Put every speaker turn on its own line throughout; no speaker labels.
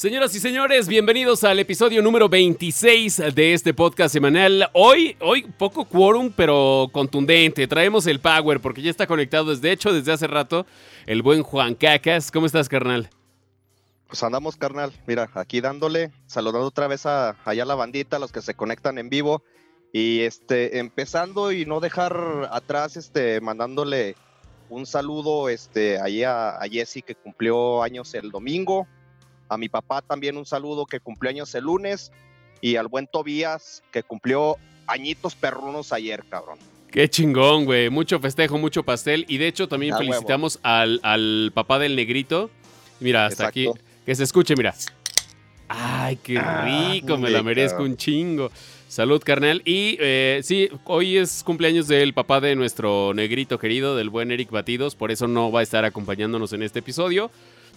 Señoras y señores, bienvenidos al episodio número 26 de este podcast semanal. Hoy, hoy poco quórum, pero contundente. Traemos el power porque ya está conectado desde hecho desde hace rato el buen Juan Cacas. ¿Cómo estás, carnal?
Pues andamos, carnal. Mira, aquí dándole, saludando otra vez a allá la bandita, a los que se conectan en vivo. Y este, empezando y no dejar atrás, este, mandándole un saludo este, ahí a, a Jesse que cumplió años el domingo, a mi papá también un saludo que cumplió años el lunes y al buen Tobías que cumplió añitos perrunos ayer, cabrón.
Qué chingón, güey. Mucho festejo, mucho pastel. Y de hecho también felicitamos al, al, papá del negrito. Mira, hasta aquí. Que se escuche, mira. Ay, qué ah, rico, me la merezco un chingo. Salud, carnal. Y eh, sí, hoy es cumpleaños del papá de nuestro negrito querido, del buen Eric Batidos, por eso no va a estar acompañándonos en este episodio.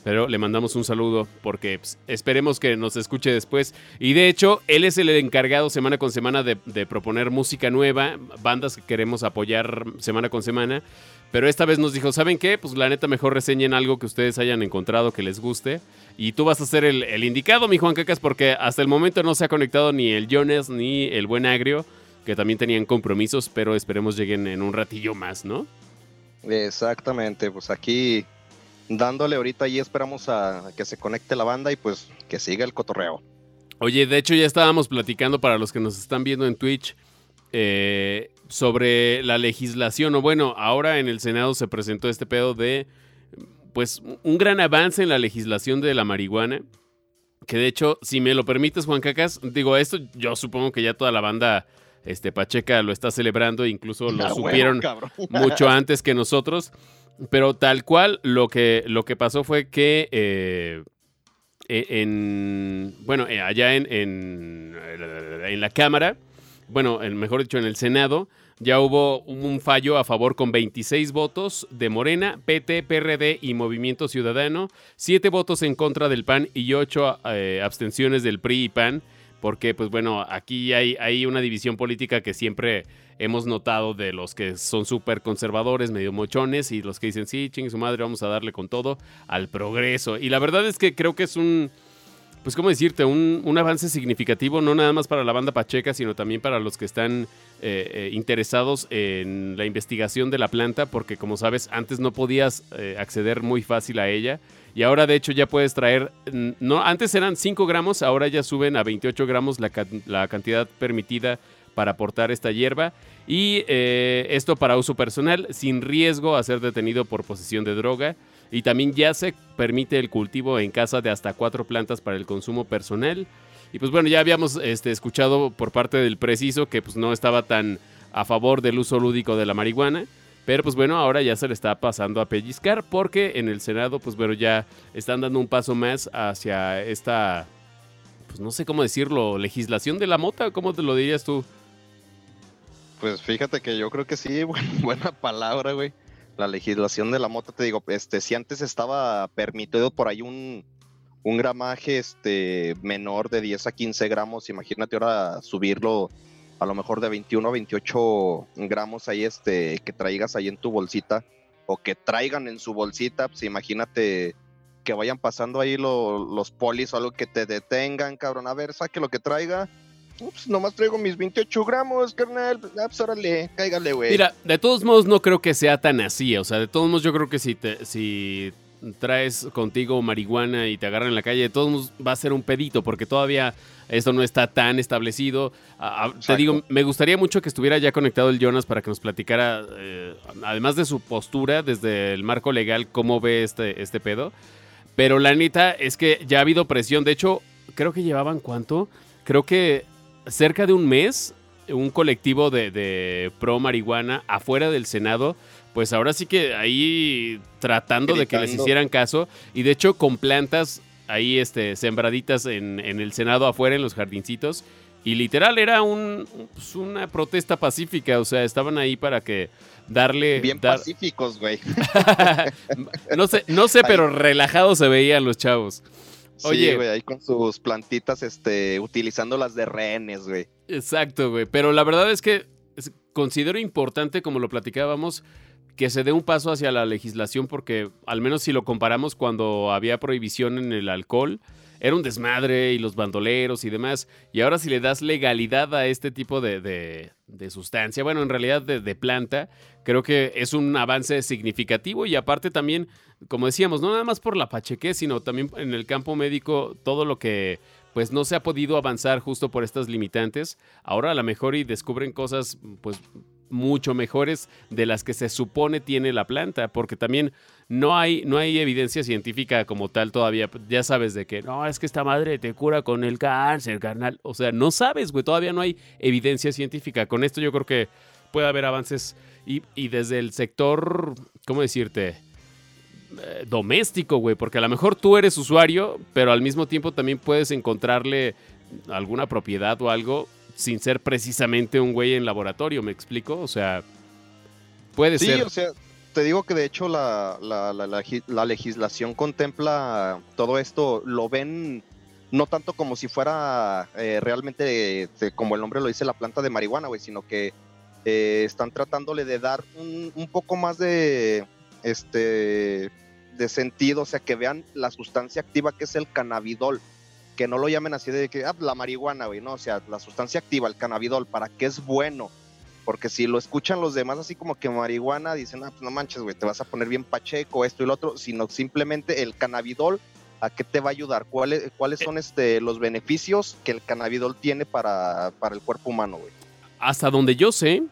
Pero le mandamos un saludo porque pues, esperemos que nos escuche después. Y de hecho, él es el encargado semana con semana de, proponer música nueva, bandas que queremos apoyar semana con semana. Pero esta vez nos dijo, ¿saben qué? Pues la neta mejor reseñen algo que ustedes hayan encontrado que les guste. Y tú vas a ser el, indicado, mi Juan Cacas, porque hasta el momento no se ha conectado ni el Jones ni el Buen Agrio, que también tenían compromisos, pero esperemos lleguen en un ratillo más, ¿no?
Exactamente, pues aquí dándole ahorita y esperamos a que se conecte la banda y pues que siga el cotorreo.
Oye, de hecho ya estábamos platicando para los que nos están viendo en Twitch eh, sobre la legislación, o bueno, ahora en el Senado se presentó este pedo de, pues, un gran avance en la legislación de la marihuana. Que de hecho, si me lo permites, Juan Cacas, digo, esto yo supongo que ya toda la banda este, Pacheca lo está celebrando, incluso lo supieron mucho antes que nosotros. Pero tal cual, lo que, lo que pasó fue que eh, e, en, bueno, eh, allá en, en, en, la Cámara, bueno, mejor dicho, en el Senado, ya hubo un fallo a favor con 26 votos de Morena, PT, PRD y Movimiento Ciudadano, 7 votos en contra del PAN y 8 eh, abstenciones del PRI y PAN porque pues bueno, aquí hay, una división política que siempre hemos notado de los que son súper conservadores, medio mochones, y los que dicen, sí, chingue su madre, vamos a darle con todo al progreso. Y la verdad es que creo que es un, pues cómo decirte, un, un avance significativo, no nada más para la banda Pacheca, sino también para los que están eh, eh, interesados en la investigación de la planta, porque como sabes, antes no podías eh, acceder muy fácil a ella. Y ahora de hecho ya puedes traer, no, antes eran 5 gramos, ahora ya suben a 28 gramos la, la cantidad permitida para aportar esta hierba. Y eh, esto para uso personal, sin riesgo a ser detenido por posesión de droga. Y también ya se permite el cultivo en casa de hasta cuatro plantas para el consumo personal. Y pues bueno, ya habíamos este, escuchado por parte del preciso que pues no estaba tan a favor del uso lúdico de la marihuana. Pero pues bueno, ahora ya se le está pasando a pellizcar porque en el Senado pues bueno ya están dando un paso más hacia esta, pues no sé cómo decirlo, legislación de la mota, ¿cómo te lo dirías tú?
Pues fíjate que yo creo que sí, buena palabra, güey. La legislación de la mota, te digo, este, si antes estaba permitido por ahí un, un gramaje este, menor de 10 a 15 gramos, imagínate ahora subirlo a lo mejor de 21 a 28 gramos ahí este que traigas ahí en tu bolsita o que traigan en su bolsita, pues imagínate que vayan pasando ahí los polis o algo que te detengan, cabrón, a ver, saque lo que traiga. Ups, nomás traigo mis 28 gramos, carnal. Ah, pues órale, cáigale, güey.
Mira, de todos modos no creo que sea tan así. O sea, de todos modos yo creo que si, te, si traes contigo marihuana y te agarran en la calle, de todos modos va a ser un pedito, porque todavía esto no está tan establecido. te digo, me gustaría mucho que estuviera ya conectado el Jonas para que nos platicara, eh, además de su postura desde el marco legal, cómo ve este, este pedo. Pero la neta es que ya ha habido presión. De hecho, creo que llevaban cuánto? Creo que cerca de un mes, un colectivo de, de pro marihuana afuera del Senado pues ahora sí que ahí tratando de que les hicieran caso y de hecho con plantas ahí este, sembraditas en, el Senado afuera, en los jardincitos. Y literal era un, pues, una protesta pacífica, o sea, estaban ahí para que darle...
Bien pacíficos, güey.
no sé, no sé pero relajados se veían los chavos.
Oye, güey, ahí con sus plantitas, este, utilizándolas de rehenes, güey.
Exacto, güey. Pero la verdad es que considero importante, como lo platicábamos, que se dé un paso hacia la legislación porque al menos si lo comparamos cuando había prohibición en el alcohol, era un desmadre y los bandoleros y demás. Y ahora si le das legalidad a este tipo de, de, sustancia, bueno, en realidad de, de, planta, creo que es un avance significativo y aparte también, como decíamos, no nada más por la pacheque, sino también en el campo médico, todo lo que pues no se ha podido avanzar justo por estas limitantes. Ahora a lo mejor y descubren cosas pues mucho mejores de las que se supone tiene la planta, porque también no hay, no hay evidencia científica como tal todavía. Ya sabes de que no, es que esta madre te cura con el cáncer, carnal. O sea, no sabes, güey, todavía no hay evidencia científica. Con esto yo creo que puede haber avances y, y desde el sector, ¿cómo decirte? Eh, doméstico, güey, porque a lo mejor tú eres usuario, pero al mismo tiempo también puedes encontrarle alguna propiedad o algo sin ser precisamente un güey en laboratorio, ¿me explico? O sea, puede ser.
Sí, o sea, te digo que de hecho la, la, legislación contempla todo esto, lo ven no tanto como si fuera eh, realmente, como el nombre lo dice, la planta de marihuana, güey, sino que eh, están tratándole de dar un, un, poco más de, este, de sentido, o sea, que vean la sustancia activa que es el cannabidol, que no lo llamen así de que, ah, la marihuana, güey, no, o sea, la sustancia activa, el cannabidol, para qué es bueno, porque si lo escuchan los demás así como que marihuana, dicen, ah, pues no manches, güey, te vas a poner bien pacheco, esto y lo otro, sino simplemente el cannabidol, ¿a qué te va a ayudar? ¿Cuáles, cuáles son este, los beneficios que el cannabidol tiene para, para el cuerpo humano, güey?
Hasta donde yo sé,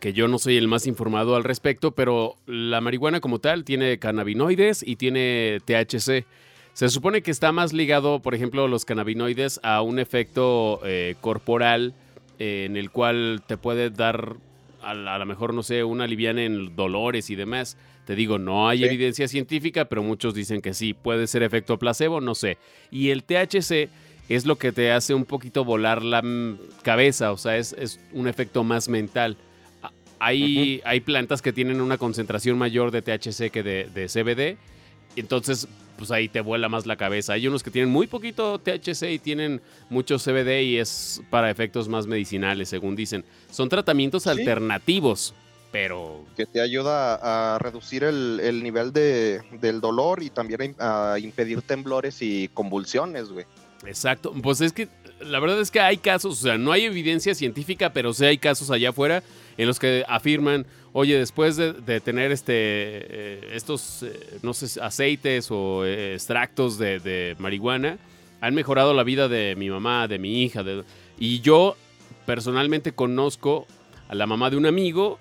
que yo no soy el más informado al respecto, pero la marihuana como tal tiene cannabinoides y tiene THC. Se supone que está más ligado, por ejemplo, los cannabinoides a un efecto eh, corporal eh, en el cual te puede dar, a, lo mejor, no sé, una liviana en dolores y demás. Te digo, no hay evidencia científica, pero muchos dicen que sí, puede ser efecto placebo, no sé. Y el THC es lo que te hace un poquito volar la cabeza, o sea, es, es un efecto más mental. Hay, hay plantas que tienen una concentración mayor de THC que de, de CBD. Entonces, pues ahí te vuela más la cabeza. Hay unos que tienen muy poquito THC y tienen mucho CBD y es para efectos más medicinales, según dicen. Son tratamientos alternativos, pero...
Que te ayuda a reducir el, nivel de, del dolor y también a impedir temblores y convulsiones, güey.
Exacto. Pues es que la verdad es que hay casos, o sea, no hay evidencia científica, pero sí hay casos allá afuera en los que afirman, oye, después de, tener este, eh, estos, eh, no sé, aceites o eh, extractos de, marihuana, han mejorado la vida de mi mamá, de mi hija. y yo personalmente conozco a la mamá de un amigo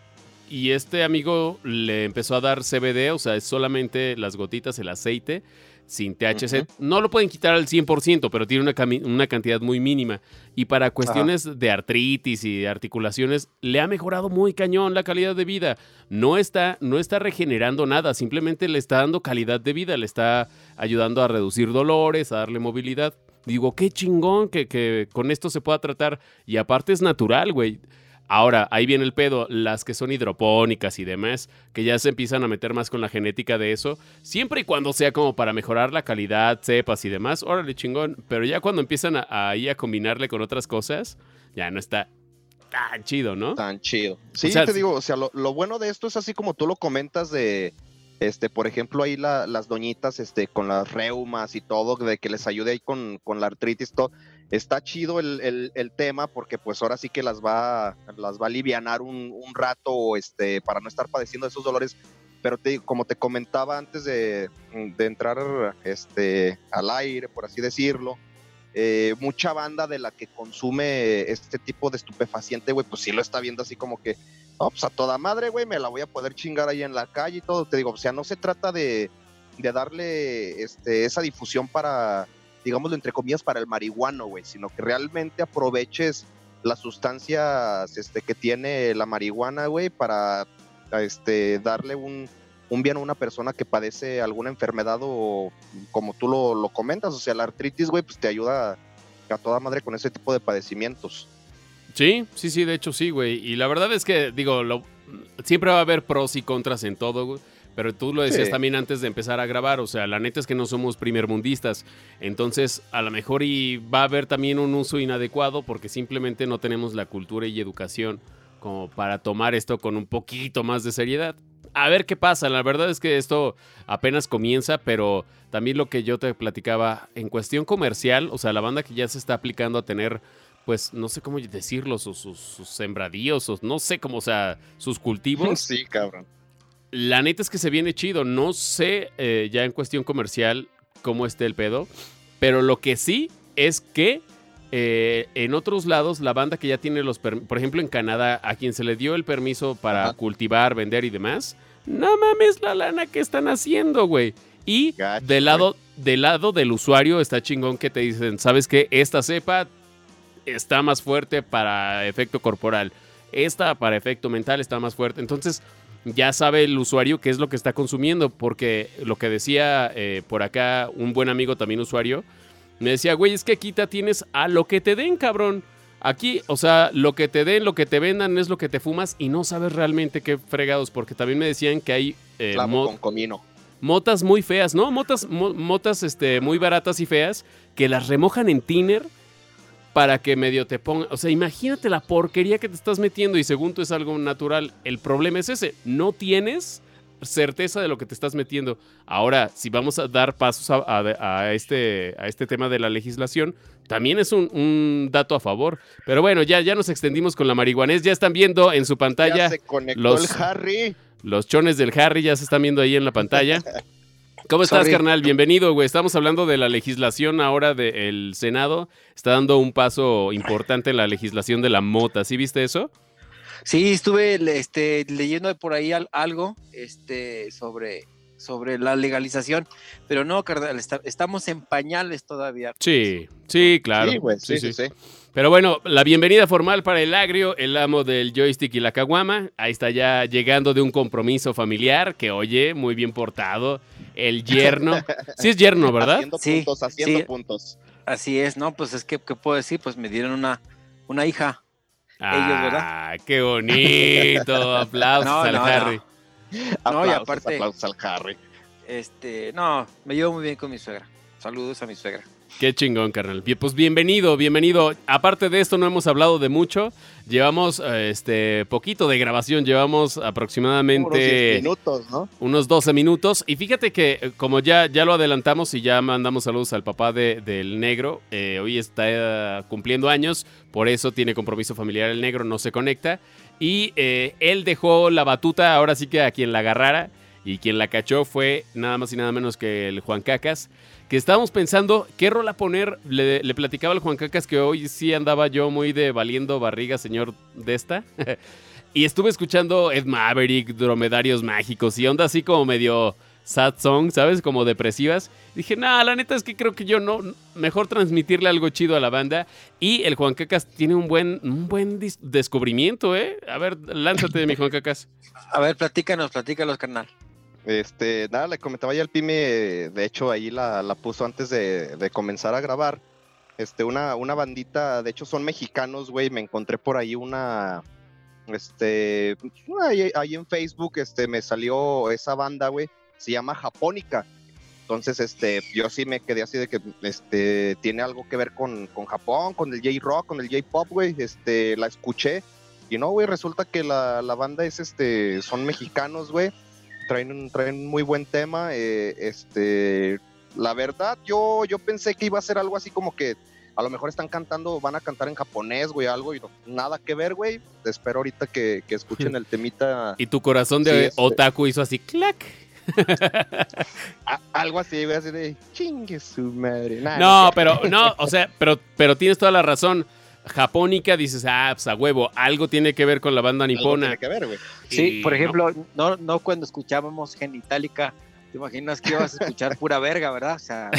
y este amigo le empezó a dar CBD, o sea, es solamente las gotitas, el aceite sin THC. No lo pueden quitar al 100%, pero tiene una, una cantidad muy mínima. Y para cuestiones de artritis y de articulaciones, le ha mejorado muy cañón la calidad de vida. No está, no está regenerando nada, simplemente le está dando calidad de vida, le está ayudando a reducir dolores, a darle movilidad. Digo, qué chingón que, que con esto se pueda tratar. Y aparte es natural, güey. Ahora, ahí viene el pedo, las que son hidropónicas y demás, que ya se empiezan a meter más con la genética de eso, siempre y cuando sea como para mejorar la calidad, cepas y demás, órale chingón, pero ya cuando empiezan a, ahí a combinarle con otras cosas, ya no está tan chido, ¿no?
Tan chido. Sí, te digo, o sea, lo, bueno de esto es así como tú lo comentas de, este, por ejemplo, ahí las doñitas, este, con las reumas y todo, de que les ayude ahí con, con la artritis, todo está chido el, tema porque pues ahora sí que las va, las va a alivianar un, rato este, para no estar padeciendo esos dolores. Pero te, como te comentaba antes de, entrar este, al aire, por así decirlo, eh, mucha banda de la que consume este tipo de estupefaciente, güey, pues sí lo está viendo así como que, no, pues a toda madre, güey, me la voy a poder chingar ahí en la calle y todo. Te digo, o sea, no se trata de, de darle este, esa difusión para digámoslo entre comillas, para el marihuano, güey, sino que realmente aproveches las sustancias este, que tiene la marihuana, güey, para este, darle un, bien a una persona que padece alguna enfermedad o como tú lo, comentas, o sea, la artritis, güey, pues te ayuda a toda madre con ese tipo de padecimientos.
Sí, sí, sí, de hecho sí, güey. Y la verdad es que, digo, lo, siempre va a haber pros y contras en todo, güey. Pero tú lo decías también antes de empezar a grabar, o sea, la neta es que no somos primermundistas, entonces a lo mejor y va a haber también un uso inadecuado porque simplemente no tenemos la cultura y educación como para tomar esto con un poquito más de seriedad. a ver qué pasa. La verdad es que esto apenas comienza, pero también lo que yo te platicaba en cuestión comercial, o sea, la banda que ya se está aplicando a tener, pues, no sé cómo decirlo, sus, sus, sembradíos, o no sé cómo, o sea, sus cultivos.
Sí, cabrón.
La neta es que se viene chido. No sé eh, ya en cuestión comercial cómo esté el pedo, pero lo que sí es que eh, en otros lados, la banda que ya tiene los por ejemplo en Canadá, a quien se le dio el permiso para cultivar, vender y demás, no mames la lana que están haciendo, güey. Y del, lado, del lado del usuario está chingón que te dicen, ¿sabes qué? Esta cepa está más fuerte para efecto corporal. Esta para efecto mental está más fuerte. Entonces ya sabe el usuario qué es lo que está consumiendo, porque lo que decía eh, por acá un buen amigo también usuario, me decía, güey, es que aquí te tienes a lo que te den, cabrón. Aquí, o sea, lo que te den, lo que te vendan es lo que te fumas y no sabes realmente qué fregados, porque también me decían que hay
eh, con comino.
motas muy feas, ¿no? Motas, motas este, muy baratas y feas que las remojan en tiner para que medio te pongan. O sea, imagínate la porquería que te estás metiendo y según tú es algo natural. El problema es ese, no tienes certeza de lo que te estás metiendo. Ahora, si vamos a dar pasos a, este, a este tema de la legislación, también es un, dato a favor. Pero bueno, ya, ya nos extendimos con la marihuanés. Ya están viendo en su pantalla.
los, Harry.
Los chones del Harry ya se están viendo ahí en la pantalla. ¿Cómo estás, carnal? Bienvenido, güey. Estamos hablando de la legislación ahora del Senado. Está dando un paso importante en la legislación de la mota. ¿Sí viste eso?
Sí, estuve este, leyendo por ahí algo este, sobre, sobre la legalización, pero no, carnal, estamos en pañales todavía.
Sí, sí, claro. Sí, sí, sí, Pero bueno, la bienvenida formal para el agrio, el amo del joystick y la caguama. Ahí está ya llegando de un compromiso familiar que, oye, muy bien portado. El yerno. Sí es yerno, ¿verdad?
Haciendo puntos, haciendo puntos.
Así es, ¿no? Pues es que, ¿qué puedo decir? Pues me dieron una, una hija.
Ah, qué bonito. aplausos al Harry.
No. y aparte, aplausos al Harry.
Este, no, me llevo muy bien con mi suegra. Saludos a mi suegra.
Qué chingón, carnal. Pues bienvenido, bienvenido. Aparte de esto, no hemos hablado de mucho. Llevamos este poquito de grabación, llevamos aproximadamente
unos minutos, ¿no?
Unos 12 minutos. Y fíjate que, eh, como ya, ya lo adelantamos y ya mandamos saludos al papá de, del negro, eh, hoy está eh, cumpliendo años, por eso tiene compromiso familiar el negro, no se conecta. Y él dejó la batuta, ahora sí que a quien la agarrara. Y quien la cachó fue nada más y nada menos que el Juan Cacas que estábamos pensando qué rola poner. Le, platicaba al Juan Cacas que hoy sí andaba yo muy de valiendo barriga, señor de esta. y estuve escuchando Ed Maverick, Dromedarios Mágicos y onda así como medio sad song, ¿sabes? Como depresivas. Dije, nah, la neta es que creo que yo no. Mejor transmitirle algo chido a la banda. Y el Juan Cacas tiene un buen, un buen descubrimiento, ¿eh? A ver, lánzate, mi Juan Cacas.
A ver, platícanos, platícanos, carnal.
Este, nada, le comentaba ya al Pime, de hecho ahí la, puso antes de, comenzar a grabar. Este, una, una bandita, de hecho son mexicanos, güey, me encontré por ahí una, este, ahí, en Facebook, este, me salió esa banda, güey, se llama Japónica. Entonces, este, yo sí me quedé así de que, este, tiene algo que ver con, con Japón, con el J-Rock, con el J-Pop, güey, este, la escuché. Y no, güey, resulta que la, la banda es, este, son mexicanos, güey traen un, traen muy buen tema. Eh, este, la verdad, yo, yo pensé que iba a ser algo así como que a lo mejor están cantando, van a cantar en japonés, güey, algo, y nada que ver, güey. Espero ahorita que, escuchen el temita.
Y tu corazón de este otaku hizo así, clac.
algo así, güey, así de chingue su madre.
no, pero, no, o sea, pero, pero tienes toda la razón japónica, dices, ah, pues a huevo, algo tiene que ver con la banda nipona.
tiene que ver, güey.
Sí, por ejemplo, no. no, cuando escuchábamos Genitalica, te imaginas que ibas a escuchar pura verga, ¿verdad? O sea,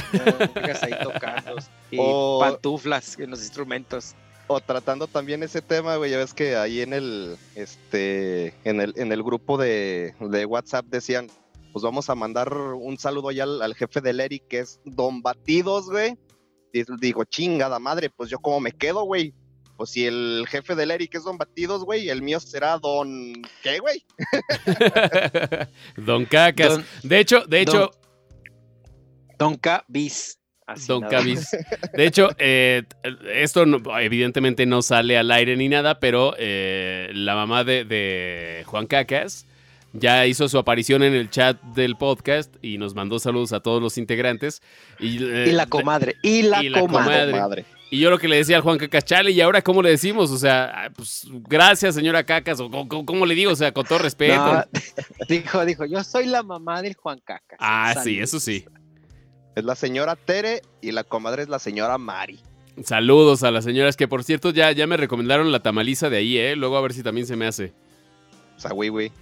ahí tocando y pantuflas en los instrumentos.
O tratando también ese tema, güey, ya ves que ahí en el, este, en el, en el grupo de, de WhatsApp decían, pues vamos a mandar un saludo ya al, al jefe del Eric, que es Don Batidos, güey digo, chingada madre, pues yo como me quedo, güey. Pues si el jefe del Eric es Don Batidos, güey, el mío será Don. ¿Qué, güey?
don Cacas. de hecho, de hecho.
Don Cabis.
Don Cabis. De hecho, eh, esto evidentemente no sale al aire ni nada, pero eh, la mamá de, de Juan Cacas ya hizo su aparición en el chat del podcast y nos mandó saludos a todos los integrantes. Y,
eh, la comadre, y la, comadre.
Y yo lo que le decía al Juan Cacas, chale, ¿y ahora cómo le decimos? O sea, pues gracias, señora Cacas, o ¿cómo, le digo? O sea, con todo respeto.
dijo, dijo, yo soy la mamá del Juan Cacas.
Ah, sí, eso sí.
Es la señora Tere y la comadre es la señora Mari.
Saludos a las señoras que, por cierto, ya, ya me recomendaron la tamaliza de ahí, ¿eh? Luego a ver si también se me hace.
O sea, güey, güey.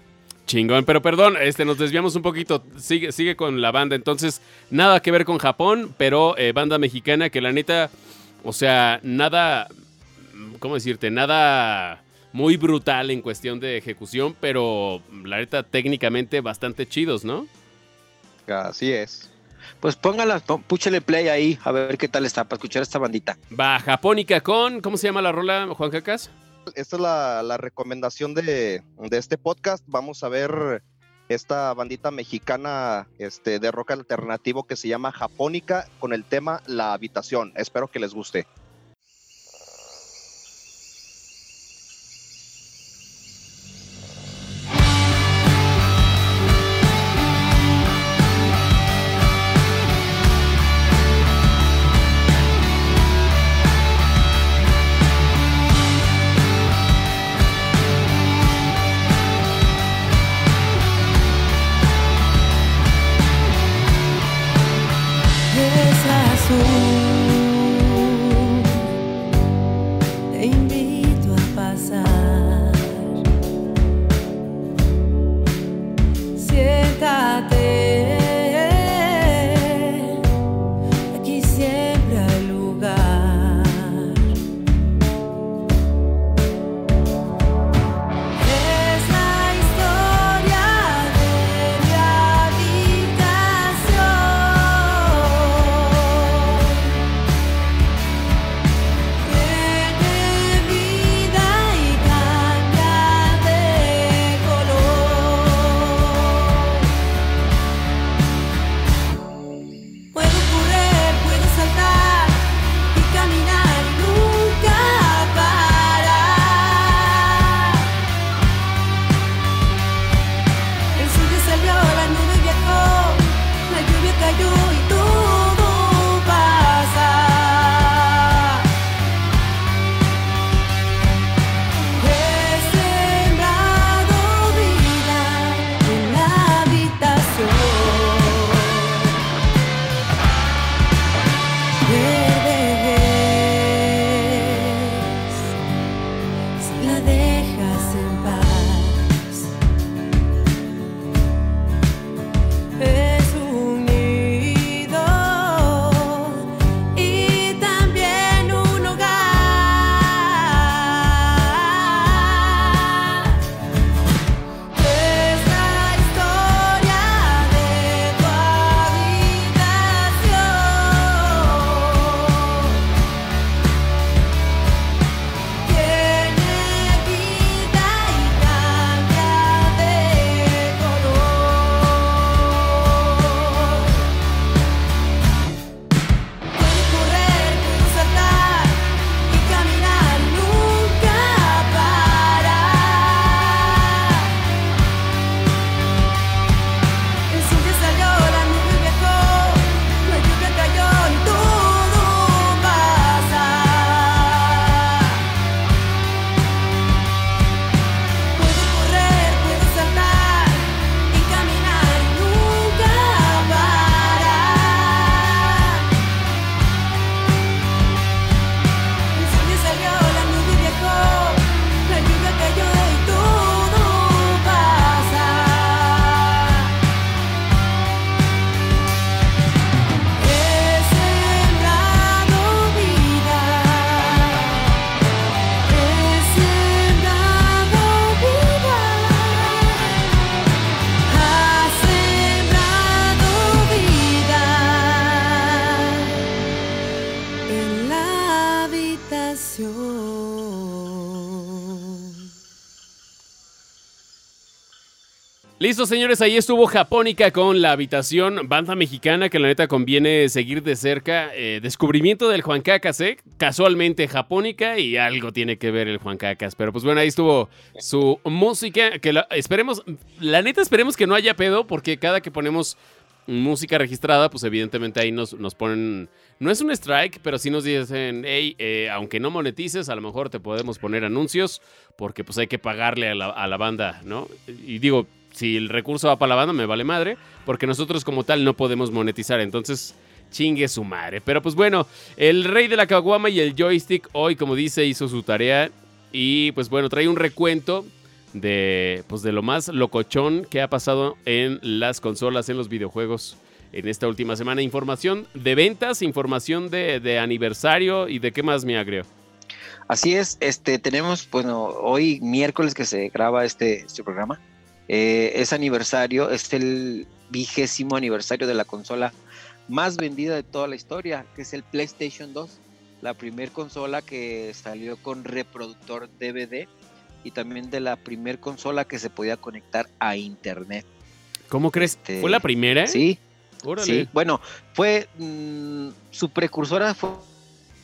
Chingón, pero perdón, este, nos desviamos un poquito. Sigue, sigue con la banda. Entonces, nada que ver con Japón, pero eh, banda mexicana que la neta, o sea, nada, ¿cómo decirte? Nada muy brutal en cuestión de ejecución, pero la neta técnicamente bastante chidos, ¿no?
Así es.
Pues póngala, púchale play ahí, a ver qué tal está para escuchar esta bandita.
Va, Japónica con, ¿cómo se llama la rola, Juan Cacas?
Esta es la, recomendación de, este podcast. Vamos a ver esta bandita mexicana este, de rock alternativo que se llama Japónica con el tema La Habitación. Espero que les guste.
Señores, ahí estuvo Japónica con la habitación, banda mexicana que la neta conviene seguir de cerca. Eh, descubrimiento del Juan Cacas, ¿eh? Casualmente Japónica y algo tiene que ver el Juan Cacas. Pero pues bueno, ahí estuvo su música. Que la, esperemos, la neta esperemos que no haya pedo porque cada que ponemos música registrada, pues evidentemente ahí nos, nos ponen, no es un strike, pero sí nos dicen, hey, eh, aunque no monetices, a lo mejor te podemos poner anuncios porque pues hay que pagarle a la banda, ¿no? Y digo, si el recurso va para la banda, me vale madre, porque nosotros como tal no podemos monetizar, entonces chingue su madre. Pero pues bueno, el rey de la caguama y el joystick hoy, como dice, hizo su tarea y pues bueno, trae un recuento de pues de lo más locochón que ha pasado en las consolas, en los videojuegos en esta última semana. Información de ventas, información de, aniversario y de qué más me agrego.
Así es, este tenemos, bueno, hoy miércoles que se graba este, este programa, eh, es aniversario, es el vigésimo aniversario de la consola más vendida de toda la historia, que es el PlayStation 2, la primer consola que salió con reproductor DVD y también de la primer consola que se podía conectar a internet.
¿Cómo crees? Este, ¿Fue la primera?
Sí. Sí, bueno, fue mm, su precursora fue,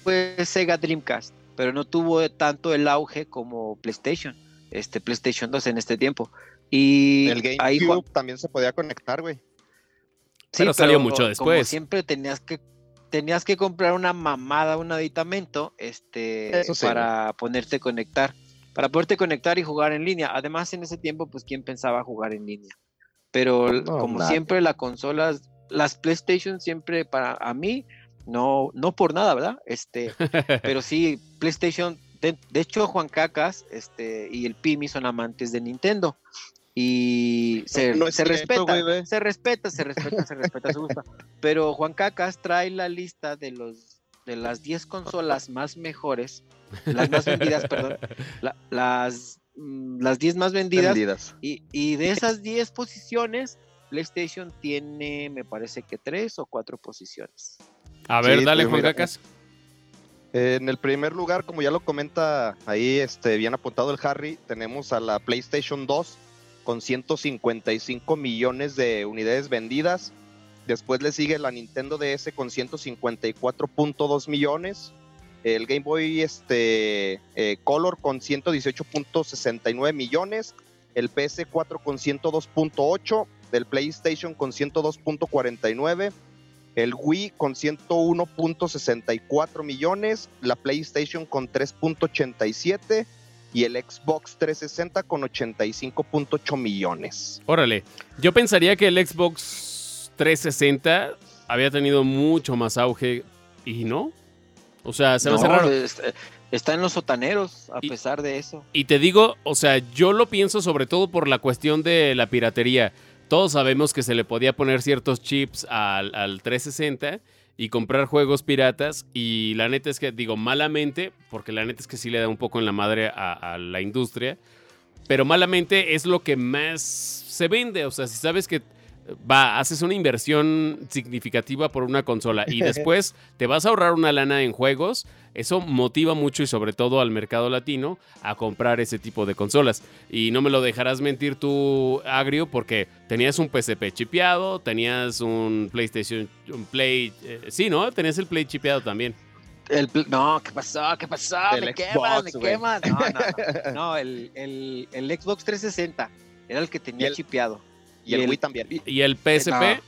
fue, Sega Dreamcast, pero no tuvo tanto el auge como PlayStation, este PlayStation 2 en este tiempo. Y
el GameCube también se podía conectar, güey.
Sí, pero salió mucho después. Como
siempre tenías que tenías que comprar una mamada, un aditamento, este, para ponerte a conectar, para poderte conectar y jugar en línea. Además, en ese tiempo, pues, ¿quién pensaba jugar en línea? Pero como siempre, las consolas, las PlayStation siempre para a mí, no, no por nada, ¿verdad? Este, pero sí, PlayStation, de, de, hecho, Juan Cacas, este, y el Pimi son amantes de Nintendo y se, respeta, se respeta, se respeta, se respeta, se respeta, se gusta. Pero Juan Cacas trae la lista de los de las 10 consolas más mejores, las más vendidas, perdón, las mm, las 10 más vendidas, Y, y, de esas 10 posiciones, PlayStation tiene, me parece que 3 o 4 posiciones.
A ver, dale pues Juan Cacas.
En el primer lugar, como ya lo comenta ahí, este, bien apuntado el Harry, tenemos a la PlayStation 2 con 155 millones de unidades vendidas. Después le sigue la Nintendo DS con 154.2 millones. El Game Boy este, eh, Color con 118.69 millones. El PS4 con 102.8. El PlayStation con 102.49. El Wii con 101.64 millones. La PlayStation con 3.87 y el Xbox 360 con 85.8 millones.
Órale, yo pensaría que el Xbox 360 había tenido mucho más auge y no. O sea, se me hace raro.
Está en los sotaneros, a pesar de eso.
Y te digo, o sea, yo lo pienso sobre todo por la cuestión de la piratería. Todos sabemos que se le podía poner ciertos chips al, al 360 y comprar juegos piratas. Y la neta es que, digo, malamente, porque la neta es que sí le da un poco en la madre a, la industria, pero malamente es lo que más se vende. O sea, si sabes que va, haces una inversión significativa por una consola y después te vas a ahorrar una lana en juegos, eso motiva mucho y sobre todo al mercado latino a comprar ese tipo de consolas. Y no me lo dejarás mentir tú, Agrio, porque tenías un PSP chipeado, tenías un PlayStation, un Play, eh, sí, ¿no? Tenías el Play chipeado también.
El, no, ¿qué pasó? ¿Qué pasó? me queman, me queman. No, no, no. el, el, el, Xbox 360 era el que tenía chipeado.
Y, el, Wii también.
Y el PSP.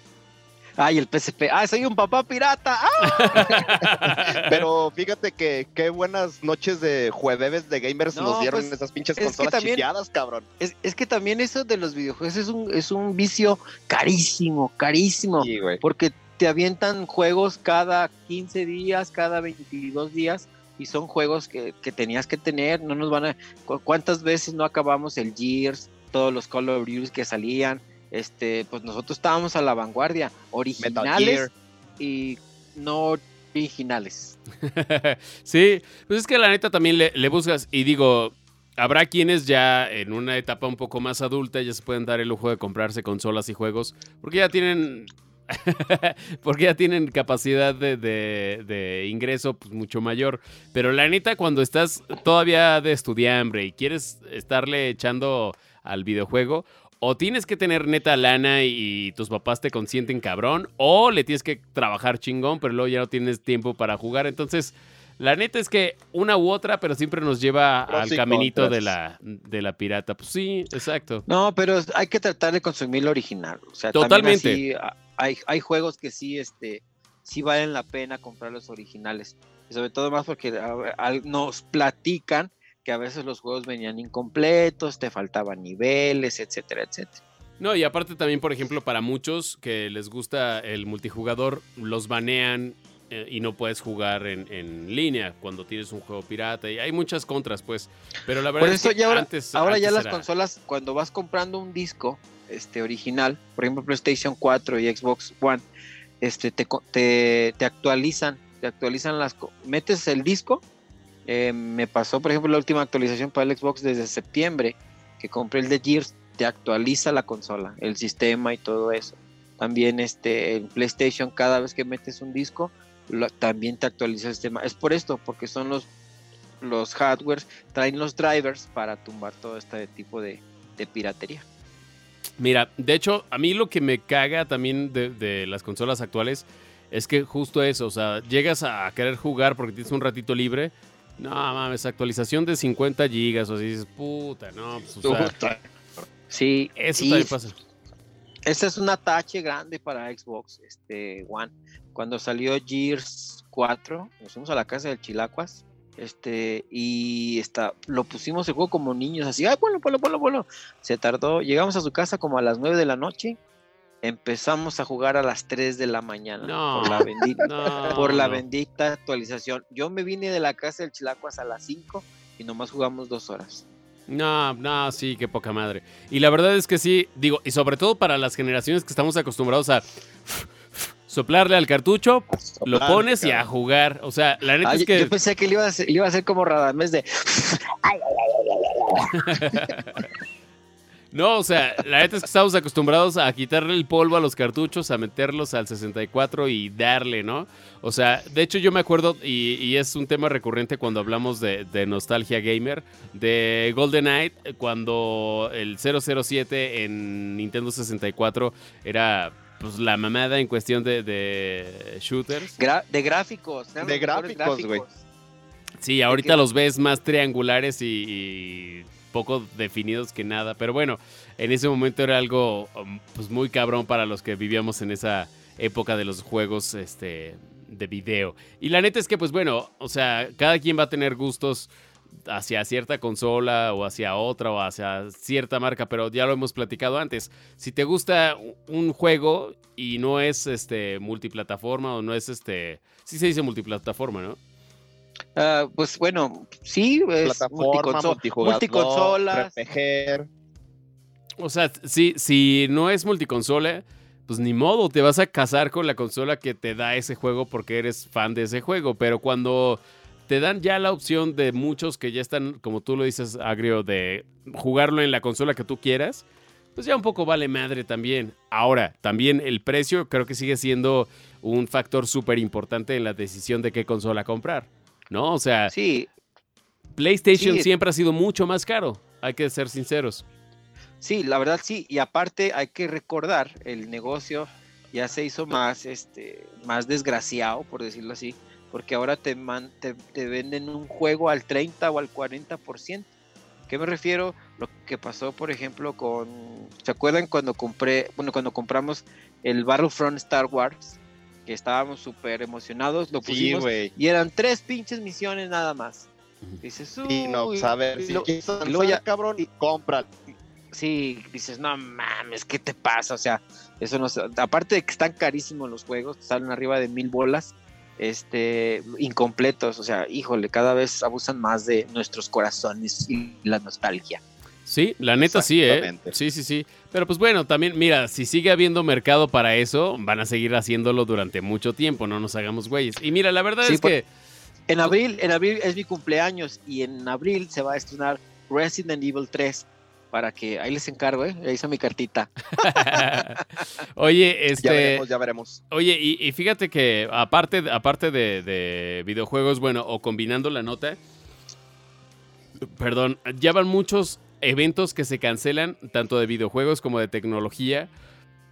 Ay, el PSP. ¡Ah, soy un papá pirata! ¡Ah!
Pero fíjate que qué buenas noches de jueves de gamers nos dieron pues, esas pinches consolas chipeadas, cabrón.
Es, que también eso de los videojuegos es un, es un vicio carísimo, carísimo. Sí. Porque te avientan juegos cada 15 días, cada 22 días. Y son juegos que, que tenías que tener. No nos van a. ¿Cuántas veces no acabamos el Gears? Todos los Call of Duty que salían este, pues nosotros estábamos a la vanguardia, originales y no originales.
sí, pues es que la neta también le, buscas y digo, habrá quienes ya en una etapa un poco más adulta ya se pueden dar el lujo de comprarse consolas y juegos porque ya tienen porque ya tienen capacidad de, de, ingreso pues, mucho mayor. Pero la neta, cuando estás todavía de estudiambre y quieres estarle echando al videojuego, o tienes que tener neta lana y tus papás te consienten cabrón, o le tienes que trabajar chingón, pero luego ya no tienes tiempo para jugar. Entonces, la neta es que una u otra, pero siempre nos lleva al caminito de la, de la pirata. Pues sí, exacto.
No, pero hay que tratar de consumir lo original. O sea, Totalmente. hay, hay juegos que sí, este, sí valen la pena comprar los originales. Y sobre todo más porque nos platican que a veces los juegos venían incompletos, te faltaban niveles, etcétera, etcétera.
No, y aparte también, por ejemplo, para muchos que les gusta el multijugador, los banean eh, y no puedes jugar en, línea cuando tienes un juego pirata. Y hay muchas contras, pues. Pero la verdad es que
ahora,
antes,
ahora ya las consolas, cuando vas comprando un disco este, original, por ejemplo PlayStation 4 y Xbox One, este, te, te, actualizan, te actualizan las... Metes el disco, eh, me pasó, por ejemplo, la última actualización para el Xbox desde septiembre, que compré el de Gears, te actualiza la consola, el sistema y todo eso. También este, en PlayStation, cada vez que metes un disco, también te actualiza el sistema. Es por esto, porque son los, los hardwares, traen los drivers para tumbar todo este tipo de, piratería.
Mira, de hecho, a mí lo que me caga también de, las consolas actuales es que justo eso, o sea, llegas a querer jugar porque tienes un ratito libre. No mames, actualización de 50 gigas, o así dices, puta, no, pues, o sea,
Sí,
eso también pasa.
Ese es un atache grande para Xbox este, One cuando salió Gears 4, nos fuimos a la casa del Chilacuas, este, y está, lo pusimos el juego como niños, así, ay, bueno, bueno, bueno, bueno. Se tardó, llegamos a su casa como a las 9 de la noche, empezamos a jugar a las 3 de la mañana por, la bendita, por la bendita actualización. Yo me vine de la casa del Chilacuas a las 5 y nomás jugamos dos horas.
No, no, sí, qué poca madre. Y la verdad es que sí, digo, y sobre todo para las generaciones que estamos acostumbrados a soplarle al cartucho, lo pones y a jugar. O sea, la neta es que.
Yo pensé que le iba a hacer, iba a hacer como Radamés de.
No, o sea, la neta es que estamos acostumbrados a quitarle el polvo a los cartuchos, a meterlos al 64 y darle, ¿no? O sea, de hecho yo me acuerdo, y, es un tema recurrente cuando hablamos de, de nostalgia gamer, de GoldenEye, cuando el 007 en Nintendo 64 era pues la mamada en cuestión de, shooters.
de gráficos.
De gráficos, güey.
Sí, ahorita los ves más triangulares y, poco definidos que nada. Pero bueno, en ese momento era algo um, pues muy cabrón para los que vivíamos en esa época de los juegos este, de video. Y la neta es que, pues bueno, o sea, cada quien va a tener gustos hacia cierta consola o hacia otra o hacia cierta marca, pero ya lo hemos platicado antes. Si te gusta un juego y no es este multiplataforma o no es este, sí se dice multiplataforma, ¿no?
Ah, pues bueno, sí, es multiconsola,
O sea, si, si no es multiconsola, pues ni modo, te vas a casar con la consola que te da ese juego porque eres fan de ese juego, pero cuando te dan ya la opción de muchos que ya están, como tú lo dices, Agrio, de jugarlo en la consola que tú quieras, pues ya un poco vale madre también. Ahora, también el precio creo que sigue siendo un factor súper importante en la decisión de qué consola comprar, ¿no? O sea,
sí.
PlayStation siempre ha sido mucho más caro, hay que ser sinceros.
Sí, la verdad sí, y aparte hay que recordar, el negocio ya se hizo más, este, más desgraciado, por decirlo así, porque ahora te, te, venden un juego al 30 o al 40%. ¿Qué me refiero? Lo que pasó, por ejemplo, con. ¿Se acuerdan cuando compré, bueno, cuando compramos el Battlefront Star Wars? Que estábamos súper emocionados, lo pusimos y eran tres pinches misiones nada más.
Dices, no, saber si lo, ya, cabrón, y compra.
Sí, dices, no mames, ¿qué te pasa? O sea, eso no aparte de que están carísimos los juegos, salen arriba de mil bolas este, incompletos. O sea, híjole, cada vez abusan más de nuestros corazones y la nostalgia.
Sí, la neta sí, ¿eh? Sí, sí, sí. Pero pues bueno, también, mira, si sigue habiendo mercado para eso, van a seguir haciéndolo durante mucho tiempo, no nos hagamos güeyes. Y mira, la verdad es que...
En abril, en abril es mi cumpleaños y en abril se va a estrenar Resident Evil 3 para que ahí les encargo, ¿eh? Ahí está mi cartita.
oye, este. Ya
veremos, ya veremos.
Oye, y, fíjate que aparte, aparte de, videojuegos, bueno, o combinando la nota, perdón, ya van muchos eventos que se cancelan, tanto de videojuegos como de tecnología,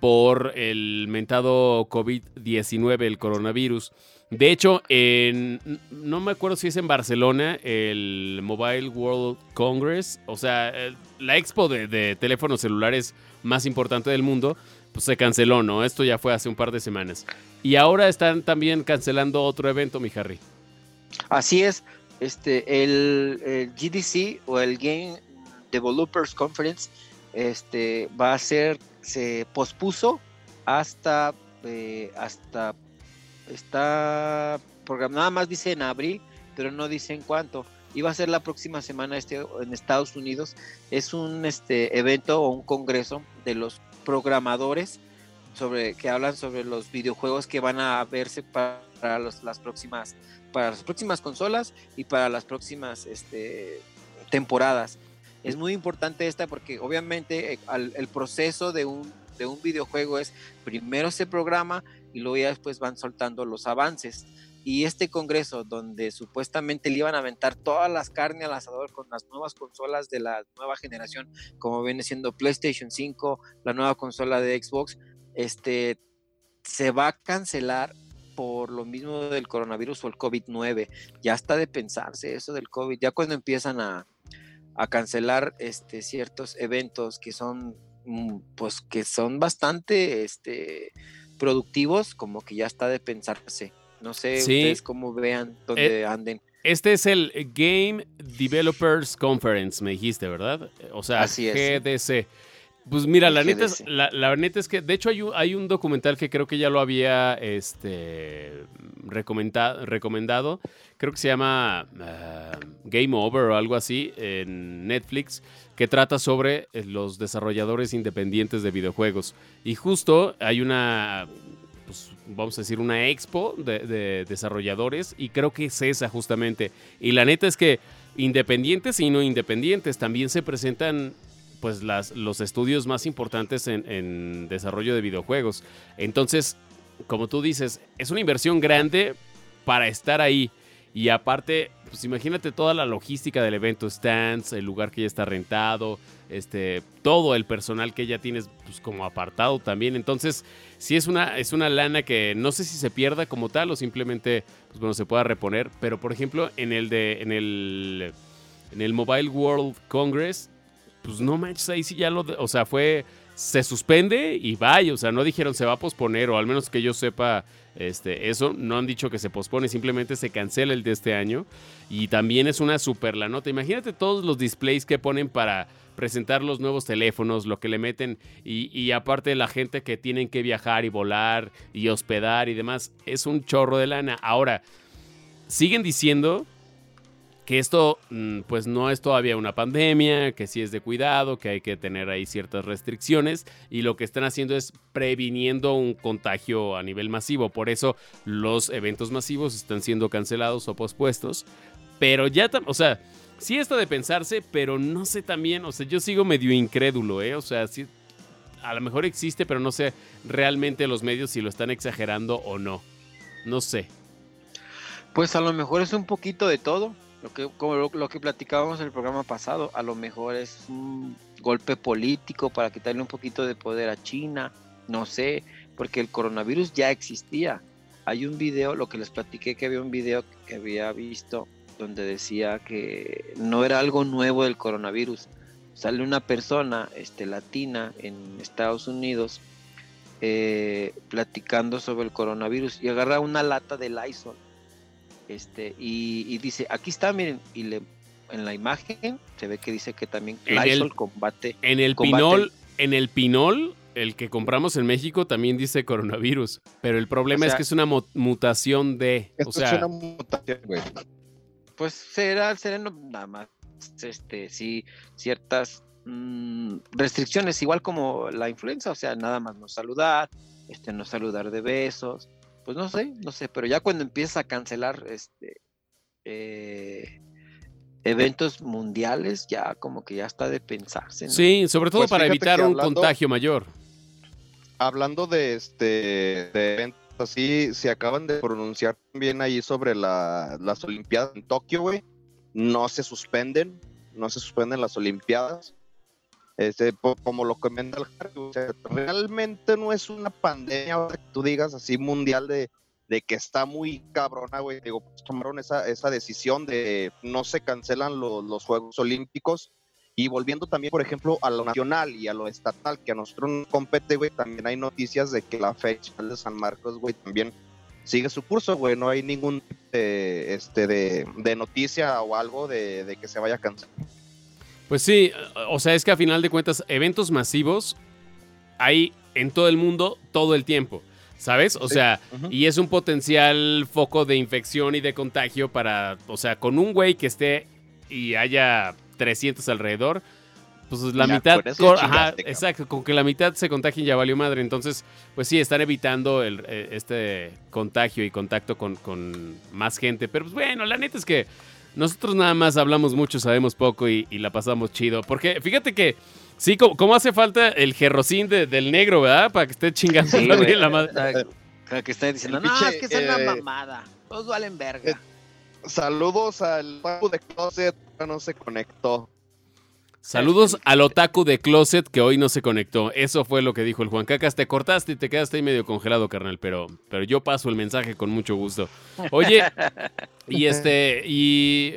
por el mentado COVID-19, el coronavirus. De hecho, en, no me acuerdo si es en Barcelona, el Mobile World Congress, o sea, la expo de, teléfonos celulares más importante del mundo, pues se canceló, ¿no? Esto ya fue hace un par de semanas. Y ahora están también cancelando otro evento, mi Harry.
Así es, este, el, GDC o el Game Developers Conference este, va a ser, se pospuso hasta, eh, hasta está programado, nada más dice en abril, pero no dice en cuánto. Iba a ser la próxima semana este, en Estados Unidos. Es un este, evento o un congreso de los programadores sobre, que hablan sobre los videojuegos que van a verse para, las próximas para las próximas consolas y para las próximas este, temporadas. Es muy importante esta porque obviamente eh, el proceso de un, de un videojuego es primero se programa y luego ya después van soltando los avances. Y este congreso donde supuestamente le iban a aventar todas las carnes al asador con las nuevas consolas de la nueva generación, como viene siendo PlayStation 5, la nueva consola de Xbox, este se va a cancelar por lo mismo del coronavirus o el COVID-9. Ya está de pensarse eso del COVID. Ya cuando empiezan a, a cancelar este, ciertos eventos que son, mm, pues, que son bastante, este, productivos, como que ya está de pensarse. No sé ustedes cómo vean dónde eh, anden.
Este es el Game Developers Conference, me dijiste, ¿verdad? O sea, GDC. Pues mira, la neta, es, la, neta es que, de hecho, hay un, hay un, documental que creo que ya lo había este, recomendado. Creo que se llama ah, Game Over o algo así en Netflix, que trata sobre eh, los desarrolladores independientes de videojuegos. Y justo hay una, pues, vamos a decir, una expo de, de desarrolladores y creo que es esa justamente. Y la neta es que independientes y no independientes también se presentan pues las, los estudios más importantes en, desarrollo de videojuegos. Entonces, como tú dices, es una inversión grande para estar ahí. Y aparte, pues imagínate toda la logística del evento, stands, el lugar que ya está rentado, este, todo el personal que ya tienes pues, como apartado también. Entonces, sí es una, es una lana que no sé si se pierda como tal o simplemente pues, bueno, se pueda reponer. Pero por ejemplo, en el de. en el. En el Mobile World Congress pues no manches, ahí sí ya lo, o sea, fue, se suspende y vaya, o sea, no dijeron se va a posponer, o al menos que yo sepa este, eso, no han dicho que se pospone, simplemente se cancela el de este año. Y también es una super la nota. Imagínate todos los displays que ponen para presentar los nuevos teléfonos, lo que le meten, y, y aparte la gente que tienen que viajar y volar y hospedar y demás, es un chorro de lana. Ahora, siguen diciendo que esto mm, pues no es todavía una pandemia, que sí es de cuidado, que hay que tener ahí ciertas restricciones y lo que están haciendo es previniendo un contagio a nivel masivo. Por eso los eventos masivos están siendo cancelados o pospuestos. Pero ya, o sea, sí está de pensarse, pero no sé también, o sea, yo sigo medio incrédulo, ¿eh? O sea, sí, a lo mejor existe, pero no sé realmente los medios si lo están exagerando o no. No sé.
Pues a lo mejor es un poquito de todo lo que, platicábamos en el programa pasado, a lo mejor es un golpe político para quitarle un poquito de poder a China, no sé, porque el coronavirus ya existía. Hay un video, lo que les platiqué, que había un video que había visto donde decía que no era algo nuevo del coronavirus. Sale una persona este, latina en Estados Unidos eh, platicando sobre el coronavirus y agarra una lata de Lysol este, y, dice, aquí está, miren, y le, en la imagen se ve que dice que también
Lysol combate. En el pinol, en el pinol, el que compramos en México también dice coronavirus, pero el problema es que es una mutación de, o sea, es una mutación,
güey. Pues será, será nada más, este, sí, ciertas mm, restricciones, igual como la influenza, o sea, nada más no saludar, este, no saludar de besos, pues no sé, no sé, pero ya cuando empieza a cancelar este eh, eventos mundiales, ya como que ya está de pensarse.
Sí, sobre todo pues para evitar un contagio mayor.
Hablando de este de eventos así, se acaban de pronunciar también ahí sobre las Olimpiadas en Tokio, güey. No se suspenden, no se suspenden las Olimpiadas. Este, como lo comenta el realmente no es una pandemia, que tú digas así, mundial de, de que está muy cabrona, güey. Digo, pues, tomaron esa, esa decisión de no se cancelan los Juegos Olímpicos. Y volviendo también, por ejemplo, a lo nacional y a lo estatal, que a nosotros nos compete, güey, también hay noticias de que la fecha de San Marcos, güey, también sigue su curso, güey. No hay ningún este, de, de, noticia o algo de, de que se vaya a cancelar.
Pues sí, o sea, es que a final de cuentas, eventos masivos hay en todo el mundo todo el tiempo. ¿Sabes? O sea, y es un potencial foco de infección y de contagio para, o sea, con un güey que esté y haya 300 alrededor, pues la mitad, ajá, exacto, con que la mitad se contagien ya valió madre. Entonces, pues sí, están evitando el, eh, este contagio y contacto con, con, más gente. Pero pues bueno, la neta es que nosotros nada más hablamos mucho, sabemos poco y, la pasamos chido. Porque fíjate que sí, como, hace falta el gerrocín del negro, ¿verdad? Para que esté chingando la madre.
Para que esté diciendo, no, es que es una eh, mamada. Todos valen verga. Eh,
saludos al Papu de Closet, no se conectó.
Saludos al otaku de Closet que hoy no se conectó. Eso fue lo que dijo el Juan Cacas. Te cortaste y te quedaste ahí medio congelado, carnal, pero, pero yo paso el mensaje con mucho gusto. Oye, y este, y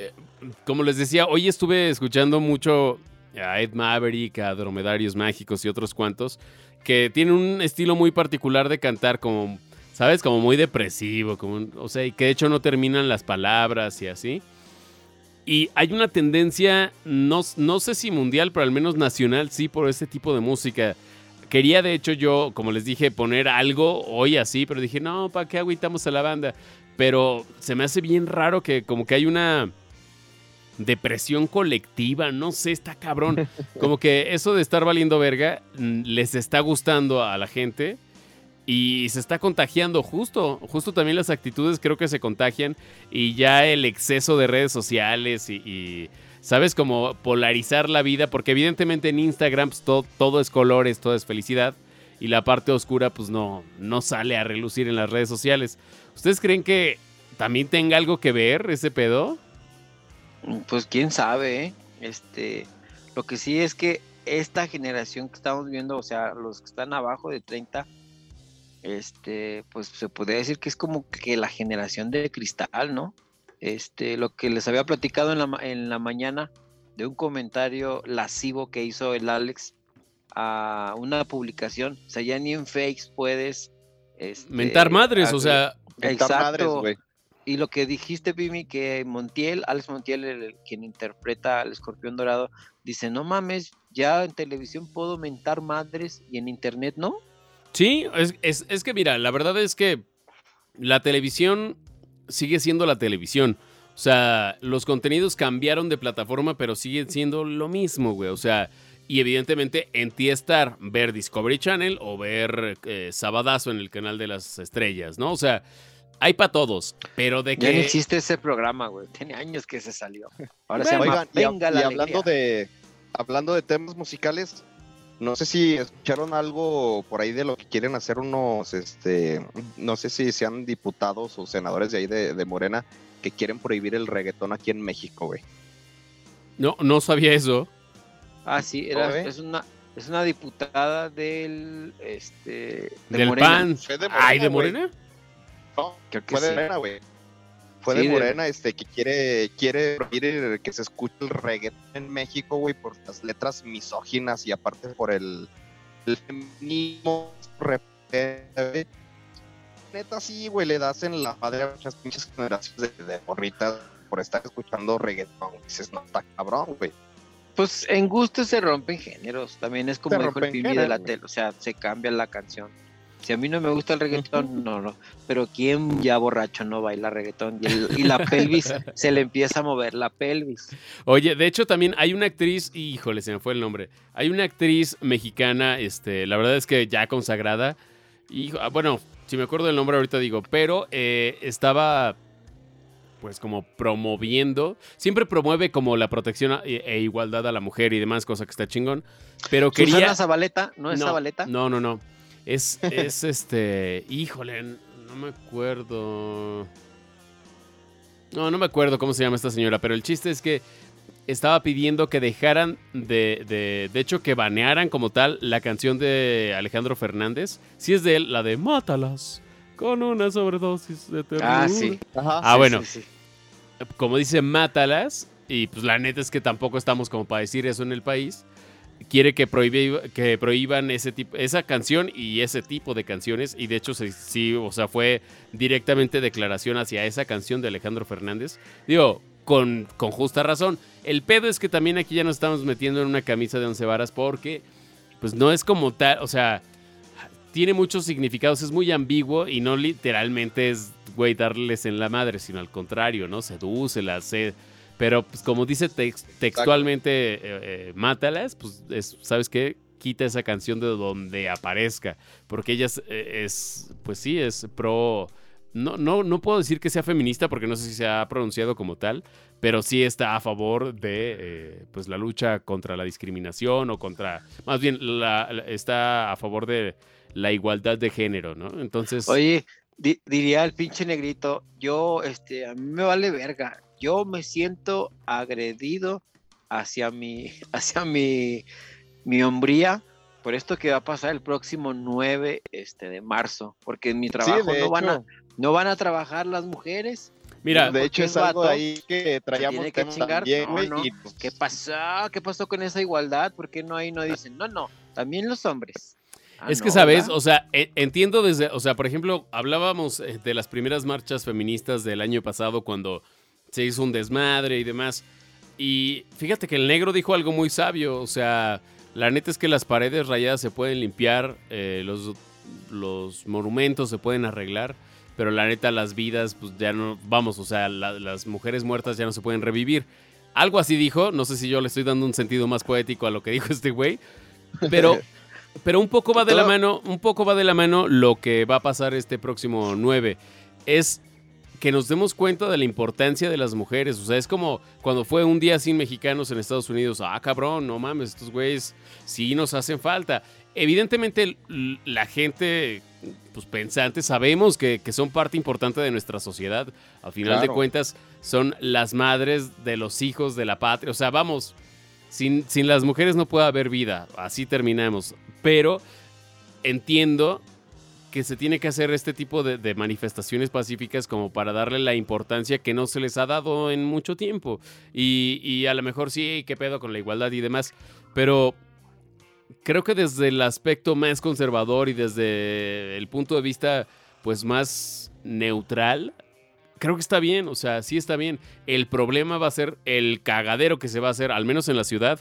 como les decía, hoy estuve escuchando mucho a Ed Maverick, a Dromedarios Mágicos y otros cuantos, que tienen un estilo muy particular de cantar como, ¿sabes? Como muy depresivo, como, o sea, y que de hecho no terminan las palabras y así. Y hay una tendencia, no, no sé si mundial, pero al menos nacional, sí, por este tipo de música. Quería, de hecho, yo, como les dije, poner algo hoy así, pero dije, no, ¿para qué agüitamos a la banda? Pero se me hace bien raro que como que hay una depresión colectiva, no sé, está cabrón. Como que eso de estar valiendo verga mm, les está gustando a la gente y se está contagiando justo, justo también las actitudes creo que se contagian y ya el exceso de redes sociales y, sabes como polarizar la vida porque evidentemente en Instagram pues, todo, todo, es colores, todo es felicidad y la parte oscura pues no, no sale a relucir en las redes sociales. ¿Ustedes creen que también tenga algo que ver ese pedo?
Pues quién sabe, ¿eh? este, lo que sí es que esta generación que estamos viendo, o sea, los que están abajo de 30, este, pues se podría decir que es como que la generación de cristal, ¿no? Este, lo que les había platicado en la, en la mañana de un comentario lascivo que hizo el Alex a una publicación, o sea, ya ni en fakes puedes...
Este, Mentar madres, o sea...
Exacto. y lo que dijiste, Pimi, que Montiel, Alex Montiel, quien interpreta al escorpión dorado, dice, no mames, ya en televisión puedo mentar madres y en internet no.
Sí, es, que mira, la verdad es que la televisión sigue siendo la televisión. O sea, los contenidos cambiaron de plataforma, pero siguen siendo lo mismo, güey. O sea, y evidentemente en ti estar ver Discovery Channel o ver eh, Sabadazo en el canal de las estrellas, ¿no? O sea, hay para todos, pero de que...
Ya no existe ese programa, güey. Tiene años que se salió.
Ahora se llama Venga y, hablando de hablando de temas musicales, no sé si escucharon algo por ahí de lo que quieren hacer unos, este, no sé si sean diputados o senadores de ahí de, Morena que quieren prohibir el reggaetón aquí en México, güey.
No, no sabía eso.
Ah, sí, era, es una, es una diputada del, este,
del Morena. PAN. De Ay, ¿de Morena?
No, fue de Morena, güey fue de Morena, este, que quiere, quiere que se escuche el reggaetón en México, güey, por las letras misóginas y aparte por el, el feminismo Neta, sí, güey, le das en la madre a muchas pinches generaciones de, de por estar escuchando reggaetón. Dices, no, está cabrón, güey.
Pues en gusto se rompen géneros. También es como el dijo de la tele. O sea, se cambia la canción. Si a mí no me gusta el reggaetón, no, no. Pero ¿quién ya borracho no baila reggaetón? Y, la pelvis se le empieza a mover, la pelvis.
Oye, de hecho también hay una actriz, híjole, se me fue el nombre. Hay una actriz mexicana, este, la verdad es que ya consagrada. Y, ah, bueno, si me acuerdo del nombre ahorita digo, pero eh, estaba pues como promoviendo, siempre promueve como la protección e, e, igualdad a la mujer y demás, cosa que está chingón. Pero quería...
¿Susana Zabaleta? ¿No es Zabaleta?
No, no, no. Es, es este. Híjole, no me acuerdo. No, no me acuerdo cómo se llama esta señora, pero el chiste es que estaba pidiendo que dejaran de, de, de hecho, que banearan como tal la canción de Alejandro Fernández. Si es de él, la de Mátalas con una sobredosis de terror.
Ah, sí.
ah, bueno. Como dice, mátalas. Y pues la neta es que tampoco estamos como para decir eso en el país. Quiere que, que prohíban ese tipo, esa canción y ese tipo de canciones. Y de hecho, sí, o sea, fue directamente declaración hacia esa canción de Alejandro Fernández. Digo, con, con justa razón. El pedo es que también aquí ya nos estamos metiendo en una camisa de once varas porque, pues no es como tal, o sea, tiene muchos significados, es muy ambiguo y no literalmente es, güey, darles en la madre, sino al contrario, ¿no? Sedúcelas, se... pero pues como dice textualmente, eh, eh, mátalas, pues ¿sabes qué? Quita esa canción de donde aparezca, porque ella es, eh, es pues sí, es pro... No, no, no puedo decir que sea feminista porque no sé si se ha pronunciado como tal, pero sí está a favor de pues la lucha contra la discriminación o contra, más bien la, está a favor de la igualdad de género, ¿no? Entonces.
Oye, diría el pinche negrito, yo, este, a mí me vale verga. Yo me siento agredido hacia mi, hacia mi, mi hombría por esto que va a pasar el próximo 9 este, de marzo, porque en mi trabajo no, van a, no van a trabajar las mujeres.
Mira, de hecho es algo ahí que traíamos
que chingar. Pues ¿Qué pasó? ¿Qué pasó con esa igualdad? ¿Por qué no ahí no dicen? No, no, también los hombres.
Ah, es que, ¿sabes? O sea, e, entiendo desde, o sea, por ejemplo, hablábamos eh, de las primeras marchas feministas del año pasado cuando se hizo un desmadre y demás. Y fíjate que el negro dijo algo muy sabio, o sea, la neta es que las paredes rayadas se pueden limpiar, eh, los, los monumentos se pueden arreglar, pero la neta las vidas, pues ya no, vamos, o sea, las mujeres muertas ya no se pueden revivir. Algo así dijo, no sé si yo le estoy dando un sentido más poético a lo que dijo este güey, pero Pero un poco va de la mano, un poco va de la mano lo que va a pasar este próximo 9. Es que nos demos cuenta de la importancia de las mujeres. O sea, es como cuando fue un día sin mexicanos en Estados Unidos. Ah, cabrón, no mames, estos güeyes sí nos hacen falta. Evidentemente, la gente, pues pensante, sabemos que, son parte importante de nuestra sociedad. Al final de cuentas, son las madres de los hijos de la patria. O sea, vamos, sin, sin las mujeres no puede haber vida. Así terminamos pero entiendo que se tiene que hacer este tipo de, manifestaciones pacíficas como para darle la importancia que no se les ha dado en mucho tiempo. Y, a lo mejor sí, qué pedo con la igualdad y demás, pero creo que desde el aspecto más conservador y desde el punto de vista pues más neutral, creo que está bien, o sea, sí está bien. El problema va a ser el cagadero que se va a hacer, al menos en la ciudad,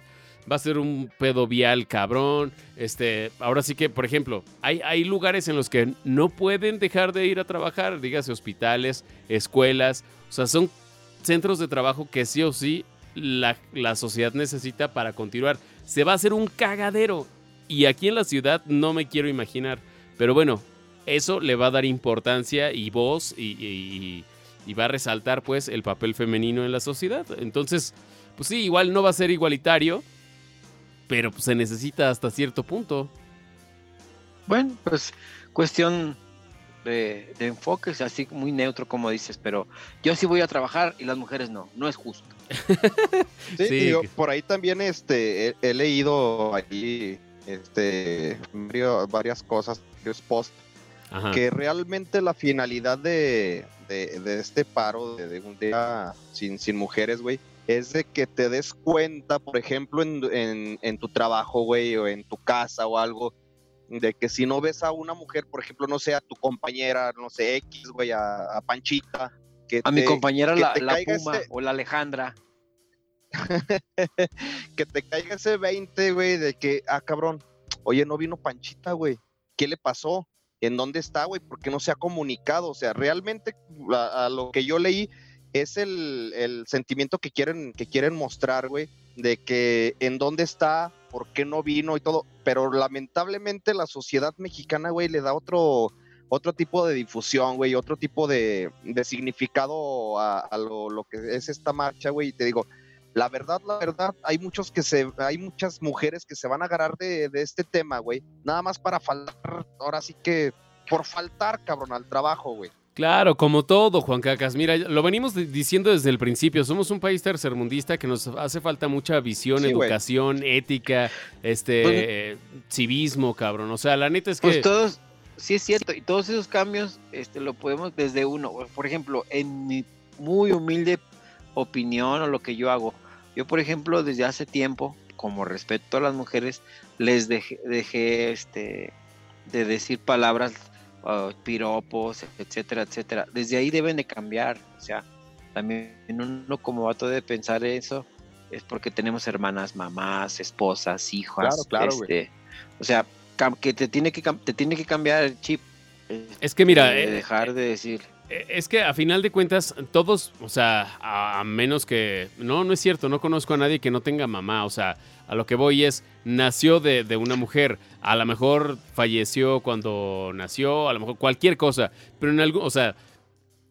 va a ser un pedo vial cabrón. Este, ahora sí que, por ejemplo, hay, hay lugares en los que no pueden dejar de ir a trabajar, dígase hospitales, escuelas, o sea, son centros de trabajo que sí o sí la, la sociedad necesita para continuar. Se va a hacer un cagadero. Y aquí en la ciudad no me quiero imaginar. Pero bueno, eso le va a dar importancia y voz y, y va a resaltar pues el papel femenino en la sociedad. Entonces, pues sí, igual no va a ser igualitario, pero pues, se necesita hasta cierto punto.
Bueno, pues cuestión de, de enfoque, así muy neutro como dices, pero yo sí voy a trabajar y las mujeres no, no es justo.
sí, por ahí también este, he, leído allí este, varias cosas, varios posts, que realmente la finalidad de, de, este paro de, un día sin, sin mujeres, güey, es de que te des cuenta, por ejemplo, en, tu trabajo, güey, o en tu casa o algo, de que si no ves a una mujer, por ejemplo, no sé, a tu compañera, no sé, X, güey, a, Panchita.
Que a mi compañera la, Puma o la Alejandra.
que te caiga ese 20, güey, de que, ah, cabrón, oye, no vino Panchita, güey, ¿qué le pasó? ¿En dónde está, güey? ¿Por qué no se ha comunicado? O sea, realmente a lo que yo leí, es el, sentimiento que quieren, que quieren mostrar, güey, de que en dónde está, por qué no vino y todo, pero lamentablemente la sociedad mexicana, güey, le da otro, otro tipo de difusión, güey, otro tipo de, significado a, lo, que es esta marcha, güey, y te digo, la verdad, la verdad, hay muchos que se, hay muchas mujeres que se van a agarrar de, de este tema, güey, nada más para faltar, ahora sí que, por faltar, cabrón, al trabajo, güey.
Claro, como todo, Juan Cacas. Mira, lo venimos diciendo desde el principio. Somos un país tercermundista que nos hace falta mucha visión, educación, ética, este, pues, civismo, cabrón. O sea, la neta es
pues
que.
Pues todos, sí es cierto, y todos esos cambios, este, lo podemos desde uno. Por ejemplo, en mi muy humilde opinión o lo que yo hago, yo, por ejemplo, desde hace tiempo, como respeto a las mujeres, les dejé, dejé este, de decir palabras piropos, etcétera, etcétera. Desde ahí deben de cambiar. O sea, también uno como vato de pensar eso es porque tenemos hermanas, mamás, esposas, hijas.
Claro,
este, o sea, que te tiene que te tiene que cambiar el chip.
Es que mira,
de eh, dejar de decir.
Eh, es que a final de cuentas, todos, o sea, a menos que. No, no es cierto, no conozco a nadie que no tenga mamá. O sea, a lo que voy es, nació de, de, una mujer, a lo mejor falleció cuando nació, a lo mejor cualquier cosa, pero en algún, o sea,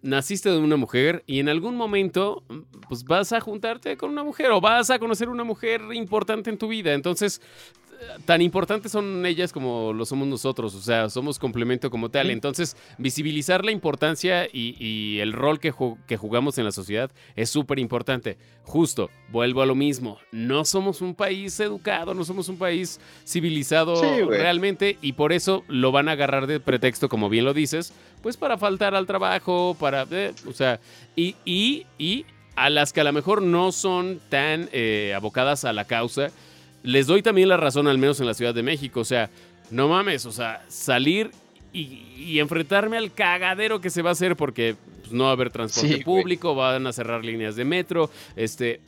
naciste de una mujer y en algún momento, pues vas a juntarte con una mujer o vas a conocer una mujer importante en tu vida. Entonces, tan importantes son ellas como lo somos nosotros, o sea, somos complemento como tal. Entonces, visibilizar la importancia y, el rol que, que, jugamos en la sociedad es súper importante. Justo, vuelvo a lo mismo, no somos un país educado, no somos un país civilizado realmente y por eso lo van a agarrar de pretexto, como bien lo dices, pues para faltar al trabajo, para, eh, o sea, y, y, y a las que a lo mejor no son tan eh, abocadas a la causa, les doy también la razón, al menos en la Ciudad de México. O sea, no mames, o sea, salir y, enfrentarme al cagadero que se va a hacer porque pues, no va a haber transporte público, van a cerrar líneas de metro, este,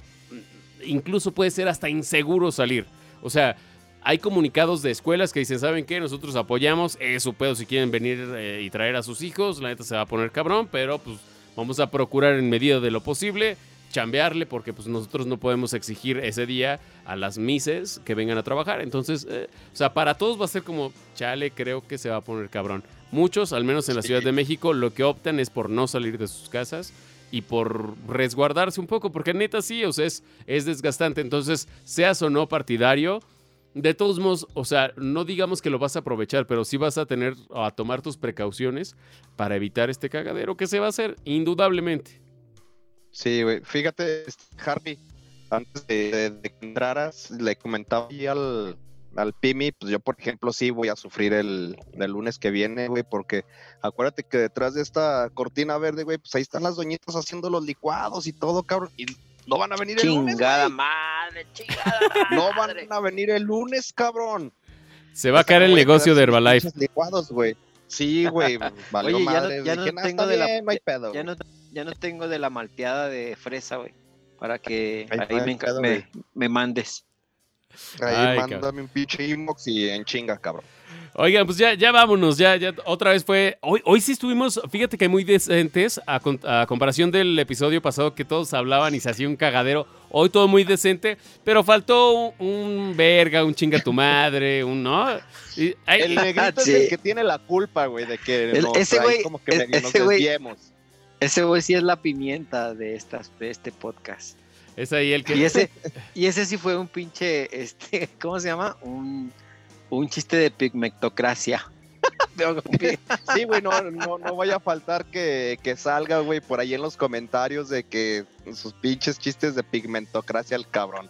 incluso puede ser hasta inseguro salir. O sea, hay comunicados de escuelas que dicen, ¿saben qué? Nosotros apoyamos, es su pedo si quieren venir eh, y traer a sus hijos, la neta se va a poner cabrón, pero pues vamos a procurar en medida de lo posible chambearle porque pues nosotros no podemos exigir ese día a las mises que vengan a trabajar. Entonces, eh, o sea, para todos va a ser como, chale, creo que se va a poner cabrón. Muchos, al menos en la Ciudad de México, lo que optan es por no salir de sus casas y por resguardarse un poco, porque neta sí, o sea, es, es desgastante. Entonces, seas o no partidario, de todos modos, o sea, no digamos que lo vas a aprovechar, pero sí vas a tener a tomar tus precauciones para evitar este cagadero que se va a hacer, indudablemente.
Sí, güey. Fíjate, este, Harvey, antes de, que entraras, le comentaba ahí al, al Pimi, pues yo, por ejemplo, sí voy a sufrir el, lunes que viene, güey, porque acuérdate que detrás de esta cortina verde, güey, pues ahí están las doñitas haciendo los licuados y todo, cabrón. Y no van a venir el lunes.
Chingada madre, chingada
No van a venir el lunes, cabrón.
Se va a caer el negocio de Herbalife.
Licuados, güey. Sí, güey, vale
Oye, madre. Ya no, ya no tengo de la... no hay pedo, ya no ya no tengo de la malteada de fresa, güey. Para que ahí, me, mandes.
Ahí mándame un pinche inbox y en chinga, cabrón.
Oigan, pues ya, ya vámonos, ya, ya otra vez fue. Hoy, hoy sí estuvimos, fíjate que muy decentes, a, comparación del episodio pasado que todos hablaban y se hacía un cagadero. Hoy todo muy decente, pero faltó un, verga, un chinga tu madre, un no.
el negrito es el que tiene la culpa, güey, de que
ese güey, como que nos desviemos. Ese güey sí es la pimienta de, estas, de este podcast.
Es ahí el que.
Y ese, y ese sí fue un pinche, este, ¿cómo se llama? Un, chiste de pigmentocracia.
sí, güey, no, no, vaya a faltar que, que salga, güey, por ahí en los comentarios de que sus pinches chistes de pigmentocracia el cabrón.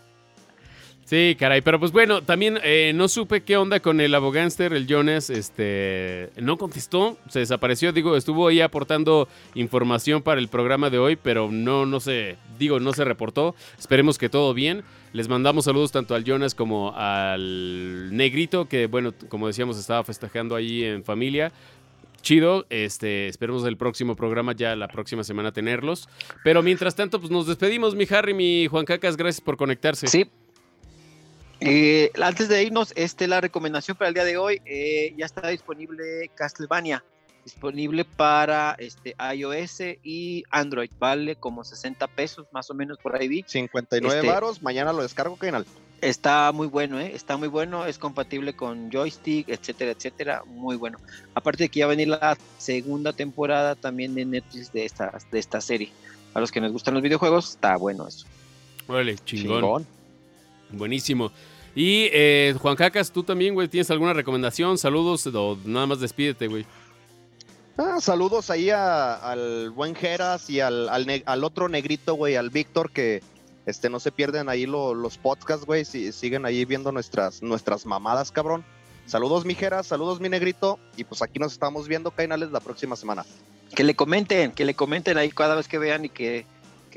Sí, caray, pero pues bueno, también eh, no supe qué onda con el abogánster, el Jonas, este, no contestó, se desapareció, digo, estuvo ahí aportando información para el programa de hoy, pero no, no se, digo, no se reportó, esperemos que todo bien, les mandamos saludos tanto al Jonas como al Negrito, que bueno, como decíamos, estaba festejando ahí en familia, chido. Este, esperemos el próximo programa ya la próxima semana tenerlos. Pero mientras tanto, pues nos despedimos, mi Harry, mi Juan Cacas, gracias por conectarse.
Sí, eh, antes de irnos, este, la recomendación para el día de hoy, eh, ya está disponible Castlevania, disponible para este, iOS y Android, vale como 60 pesos más o menos por ahí vi.
59 este, varos, mañana lo descargo, canal.
Está muy bueno, ¿eh? está muy bueno, es compatible con joystick, etcétera, etcétera, muy bueno. Aparte de que ya va a venir la segunda temporada también de Netflix de esta, de esta serie. A los que nos gustan los videojuegos, está bueno eso.
Órale, chingón. Buenísimo. Y eh, Juan Cacas, tú también, güey, ¿tienes alguna recomendación? Saludos o nada más despídete, güey.
Ah, saludos ahí al buen Geras y al, al, otro negrito, güey, al Víctor, que este, no se pierden ahí los podcasts, güey, si, siguen ahí viendo nuestras, nuestras mamadas, cabrón. Saludos, mi Geras, saludos, mi negrito, y pues aquí nos estamos viendo, Cainales, la próxima semana.
Que le comenten, que le comenten ahí cada vez que vean y que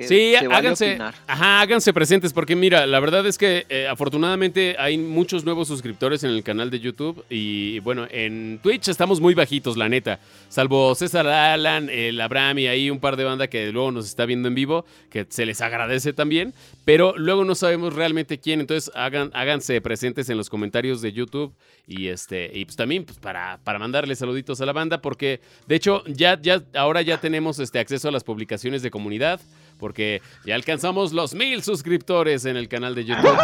sí, háganse, ajá, háganse presentes porque mira, la verdad es que eh, afortunadamente hay muchos nuevos suscriptores en el canal de YouTube y bueno, en Twitch estamos muy bajitos, la neta, salvo César Alan, el Abraham y ahí un par de bandas que luego nos está viendo en vivo, que se les agradece también, pero luego no sabemos realmente quién, entonces hagan, háganse presentes en los comentarios de YouTube y este y pues también pues para, para mandarle saluditos a la banda porque de hecho ya, ya ahora ya tenemos este acceso a las publicaciones de comunidad porque ya alcanzamos los mil suscriptores en el canal de YouTube.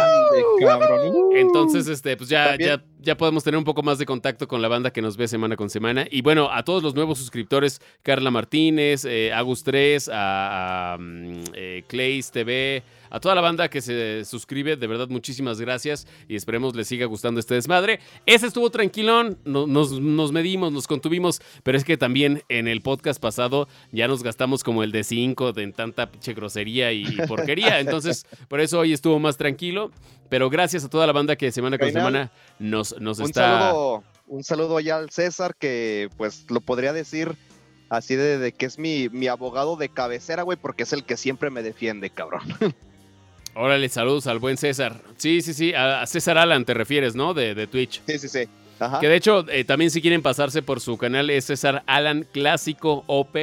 Entonces, este, pues ya, ya, ya podemos tener un poco más de contacto con la banda que nos ve semana con semana. Y bueno, a todos los nuevos suscriptores, Carla Martínez, eh, Agus 3, a, mm, eh, Clays TV, a toda la banda que se suscribe, de verdad, muchísimas gracias y esperemos les siga gustando este desmadre. Ese estuvo tranquilón, nos, nos medimos, nos contuvimos, pero es que también en el podcast pasado ya nos gastamos como el de 5 en tanta pinche grosería y, porquería. Entonces, por eso hoy estuvo más tranquilo. Pero gracias a toda la banda que semana con semana nos, nos
un
está.
Saludo, un saludo allá al César, que pues lo podría decir así de, de que es mi, mi abogado de cabecera, güey, porque es el que siempre me defiende, cabrón.
Órale, saludos al buen César. Sí, sí, sí, a César Alan te refieres, ¿no? De, de Twitch.
Sí, sí, sí.
Que de hecho, eh, también si quieren pasarse por su canal es César Alan Clásico OP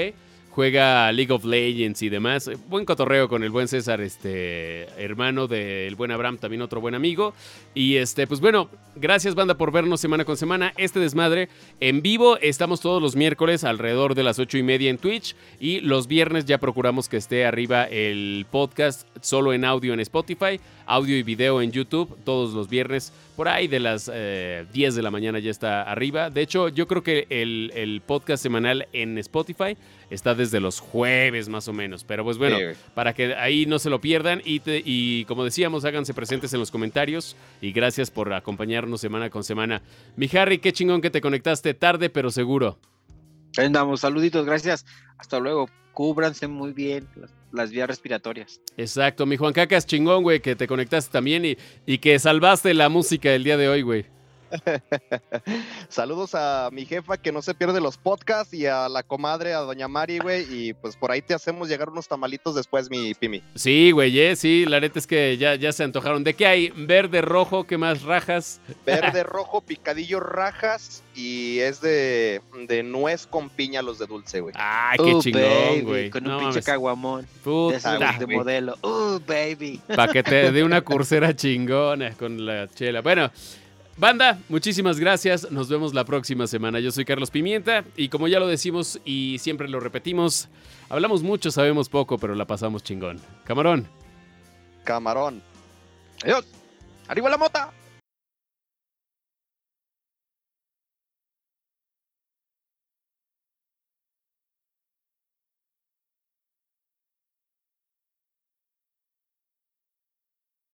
juega League of Legends y demás. Buen cotorreo con el buen César, este hermano del buen Abraham, también otro buen amigo. Y este, pues bueno, gracias banda por vernos semana con semana. Este desmadre en vivo, estamos todos los miércoles alrededor de las ocho y media en Twitch. Y los viernes ya procuramos que esté arriba el podcast solo en audio en Spotify, audio y video en YouTube, todos los viernes. Por ahí de las 10 eh, de la mañana ya está arriba. De hecho, yo creo que el, el podcast semanal en Spotify está desde los jueves más o menos. Pero pues bueno, para que ahí no se lo pierdan y, y como decíamos, háganse presentes en los comentarios y gracias por acompañarnos semana con semana. Mi Harry, qué chingón que te conectaste tarde pero seguro.
Andamos, saluditos, gracias. Hasta luego. Cúbranse muy bien las, vías respiratorias.
Exacto, mi Juan Cacas chingón, güey, que te conectaste también y, y que salvaste la música el día de hoy, güey.
Saludos a mi jefa que no se pierde los podcasts y a la comadre, a doña Mari, güey. Y pues por ahí te hacemos llegar unos tamalitos después, mi Pimi.
Sí, güey, eh, sí, la neta es que ya, ya se antojaron. ¿De qué hay? Verde, rojo, ¿qué más? Rajas.
Verde, rojo, picadillo, rajas. Y es de, de nuez con piña los de dulce, güey.
Ay, qué chingón, güey.
Con un pinche caguamón. Puta, de, modelo. Uh, baby.
Para que te dé una cursera chingona con la chela. Bueno. Banda, muchísimas gracias. Nos vemos la próxima semana. Yo soy Carlos Pimienta y como ya lo decimos y siempre lo repetimos, hablamos mucho, sabemos poco, pero la pasamos chingón. Camarón.
Camarón.
Adiós. Arriba la mota.